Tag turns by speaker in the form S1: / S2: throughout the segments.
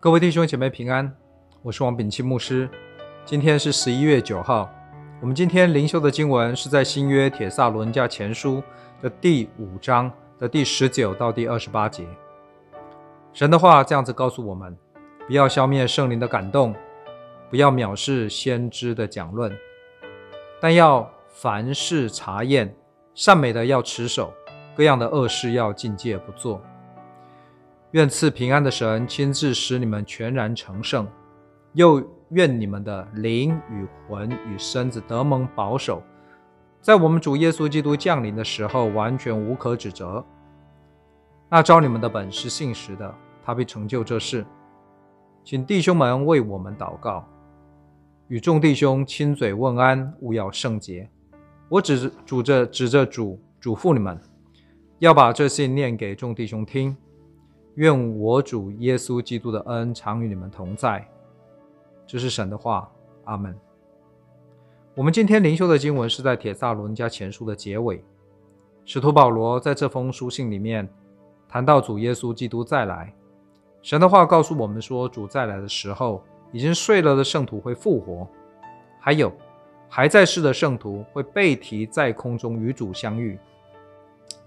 S1: 各位弟兄姐妹平安，我是王炳钦牧师。今天是十一月九号，我们今天灵修的经文是在新约铁萨罗尼迦前书的第五章的第十九到第二十八节。神的话这样子告诉我们：不要消灭圣灵的感动，不要藐视先知的讲论，但要凡事查验，善美的要持守，各样的恶事要禁戒不做。愿赐平安的神亲自使你们全然成圣，又愿你们的灵与魂与身子得蒙保守，在我们主耶稣基督降临的时候完全无可指责。那照你们的本是信实的，他必成就这事。请弟兄们为我们祷告，与众弟兄亲嘴问安，务要圣洁。我指主着指着主嘱咐你们，要把这信念给众弟兄听。愿我主耶稣基督的恩常与你们同在。这是神的话，阿门。我们今天灵修的经文是在铁撒伦加前书的结尾。使徒保罗在这封书信里面谈到主耶稣基督再来。神的话告诉我们说，主再来的时候，已经睡了的圣徒会复活，还有还在世的圣徒会被提在空中与主相遇。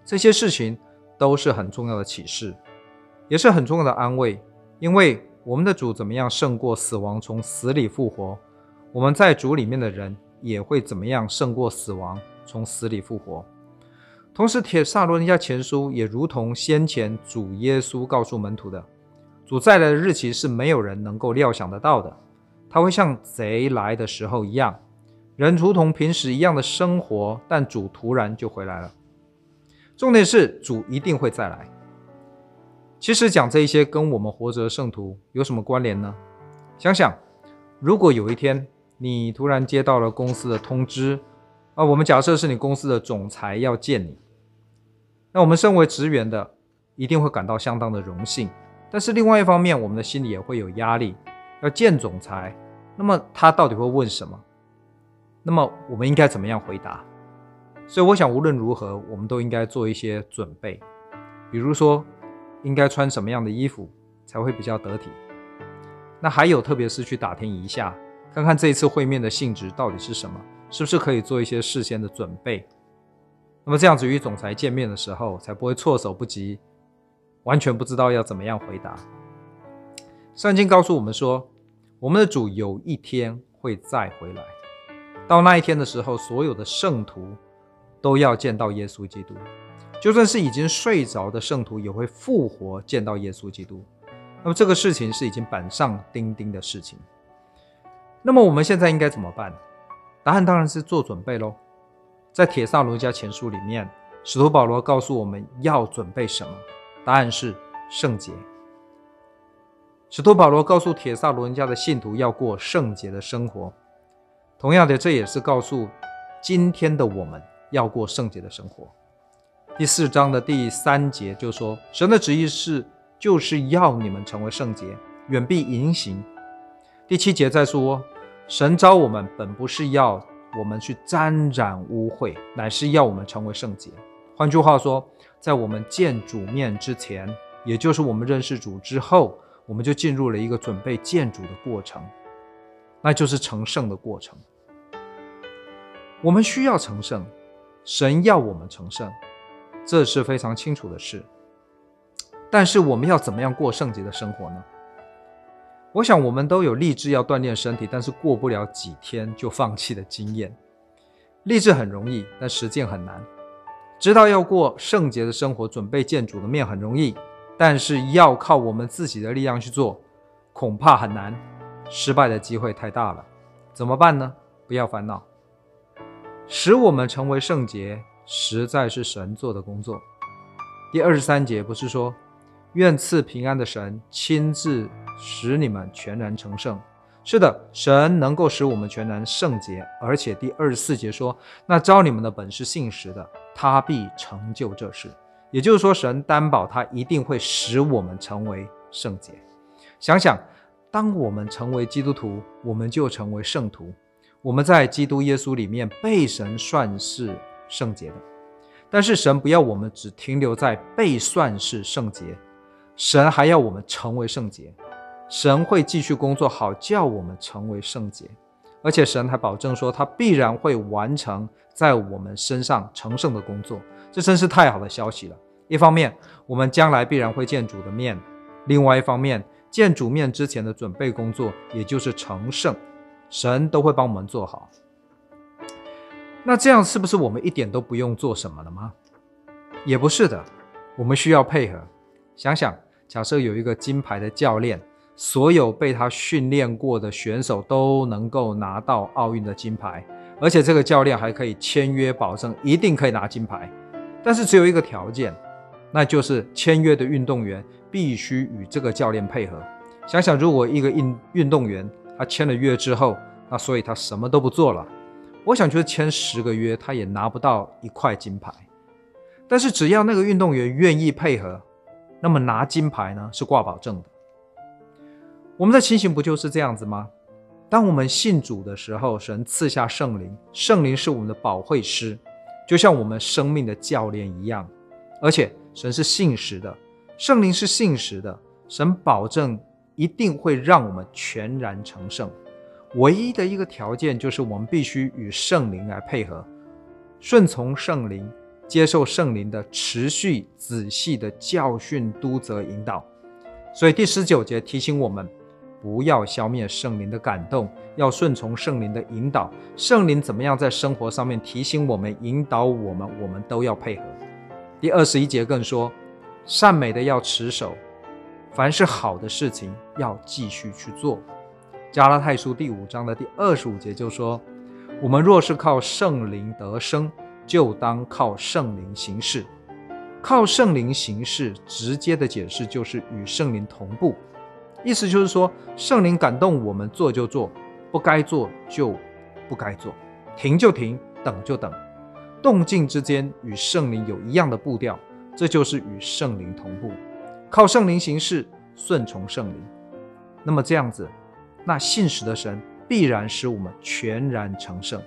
S1: 这些事情都是很重要的启示。也是很重要的安慰，因为我们的主怎么样胜过死亡，从死里复活，我们在主里面的人也会怎么样胜过死亡，从死里复活。同时，铁萨罗尼迦前书也如同先前主耶稣告诉门徒的，主再来的日期是没有人能够料想得到的，他会像贼来的时候一样，人如同平时一样的生活，但主突然就回来了。重点是主一定会再来。其实讲这一些跟我们活着的圣徒有什么关联呢？想想，如果有一天你突然接到了公司的通知，啊，我们假设是你公司的总裁要见你，那我们身为职员的一定会感到相当的荣幸。但是另外一方面，我们的心里也会有压力，要见总裁，那么他到底会问什么？那么我们应该怎么样回答？所以我想，无论如何，我们都应该做一些准备，比如说。应该穿什么样的衣服才会比较得体？那还有，特别是去打听一下，看看这一次会面的性质到底是什么，是不是可以做一些事先的准备？那么这样子与总裁见面的时候，才不会措手不及，完全不知道要怎么样回答。圣经告诉我们说，我们的主有一天会再回来，到那一天的时候，所有的圣徒都要见到耶稣基督。就算是已经睡着的圣徒，也会复活见到耶稣基督。那么这个事情是已经板上钉钉的事情。那么我们现在应该怎么办？答案当然是做准备喽。在铁萨罗家前书里面，使徒保罗告诉我们要准备什么？答案是圣洁。使徒保罗告诉铁萨罗人家的信徒要过圣洁的生活。同样的，这也是告诉今天的我们要过圣洁的生活。第四章的第三节就说：“神的旨意是，就是要你们成为圣洁，远避淫行。”第七节再说：“神召我们本不是要我们去沾染污秽，乃是要我们成为圣洁。”换句话说，在我们见主面之前，也就是我们认识主之后，我们就进入了一个准备见主的过程，那就是成圣的过程。我们需要成圣，神要我们成圣。这是非常清楚的事，但是我们要怎么样过圣洁的生活呢？我想我们都有立志要锻炼身体，但是过不了几天就放弃的经验。立志很容易，但实践很难。知道要过圣洁的生活，准备见主的面很容易，但是要靠我们自己的力量去做，恐怕很难，失败的机会太大了。怎么办呢？不要烦恼，使我们成为圣洁。实在是神做的工作。第二十三节不是说，愿赐平安的神亲自使你们全然成圣。是的，神能够使我们全然圣洁。而且第二十四节说，那招你们的本是信实的，他必成就这事。也就是说，神担保他一定会使我们成为圣洁。想想，当我们成为基督徒，我们就成为圣徒。我们在基督耶稣里面被神算是。圣洁的，但是神不要我们只停留在被算是圣洁，神还要我们成为圣洁。神会继续工作，好叫我们成为圣洁。而且神还保证说，他必然会完成在我们身上成圣的工作。这真是太好的消息了。一方面，我们将来必然会见主的面；另外一方面，见主面之前的准备工作，也就是成圣，神都会帮我们做好。那这样是不是我们一点都不用做什么了吗？也不是的，我们需要配合。想想，假设有一个金牌的教练，所有被他训练过的选手都能够拿到奥运的金牌，而且这个教练还可以签约保证一定可以拿金牌。但是只有一个条件，那就是签约的运动员必须与这个教练配合。想想，如果一个运运动员他签了约之后，那所以他什么都不做了。我想，就是签十个约，他也拿不到一块金牌。但是，只要那个运动员愿意配合，那么拿金牌呢是挂保证的。我们的情形不就是这样子吗？当我们信主的时候，神赐下圣灵，圣灵是我们的保惠师，就像我们生命的教练一样。而且，神是信实的，圣灵是信实的，神保证一定会让我们全然成圣。唯一的一个条件就是，我们必须与圣灵来配合，顺从圣灵，接受圣灵的持续仔细的教训、督责、引导。所以第十九节提醒我们，不要消灭圣灵的感动，要顺从圣灵的引导。圣灵怎么样在生活上面提醒我们、引导我们，我们都要配合。第二十一节更说，善美的要持守，凡是好的事情要继续去做。加拉太书第五章的第二十五节就说：“我们若是靠圣灵得生，就当靠圣灵行事。靠圣灵行事，直接的解释就是与圣灵同步。意思就是说，圣灵感动我们做就做，不该做就不该做，停就停，等就等，动静之间与圣灵有一样的步调，这就是与圣灵同步。靠圣灵行事，顺从圣灵。那么这样子。”那信实的神必然使我们全然成圣，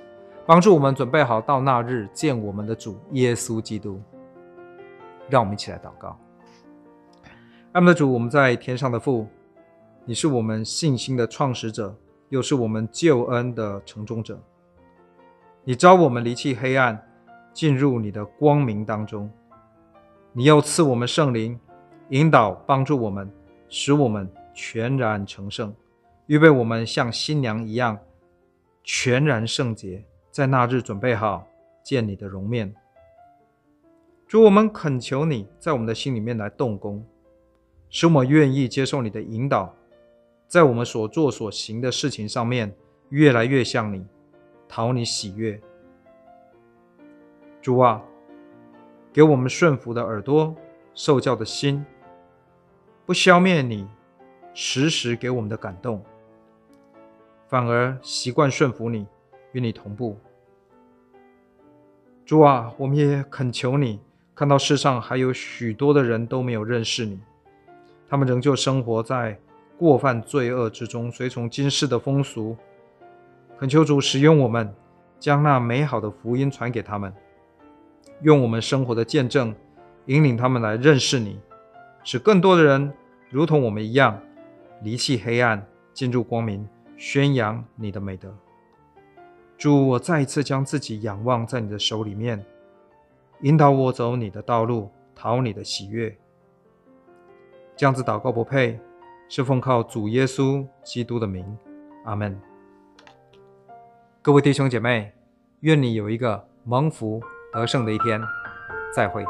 S1: 帮助我们准备好到那日见我们的主耶稣基督。让我们一起来祷告。爱我们的主，我们在天上的父，你是我们信心的创始者，又是我们救恩的成终者。你召我们离弃黑暗，进入你的光明当中。你又赐我们圣灵，引导帮助我们，使我们全然成圣。预备我们像新娘一样全然圣洁，在那日准备好见你的容面。主，我们恳求你在我们的心里面来动工，使我们愿意接受你的引导，在我们所做所行的事情上面越来越像你，讨你喜悦。主啊，给我们顺服的耳朵，受教的心，不消灭你时时给我们的感动。反而习惯顺服你，与你同步。主啊，我们也恳求你，看到世上还有许多的人都没有认识你，他们仍旧生活在过犯罪恶之中，随从今世的风俗。恳求主使用我们，将那美好的福音传给他们，用我们生活的见证引领他们来认识你，使更多的人如同我们一样，离弃黑暗，进入光明。宣扬你的美德，主，我再一次将自己仰望在你的手里面，引导我走你的道路，讨你的喜悦。这样子祷告不配，是奉靠主耶稣基督的名，阿门。各位弟兄姐妹，愿你有一个蒙福得胜的一天，再会。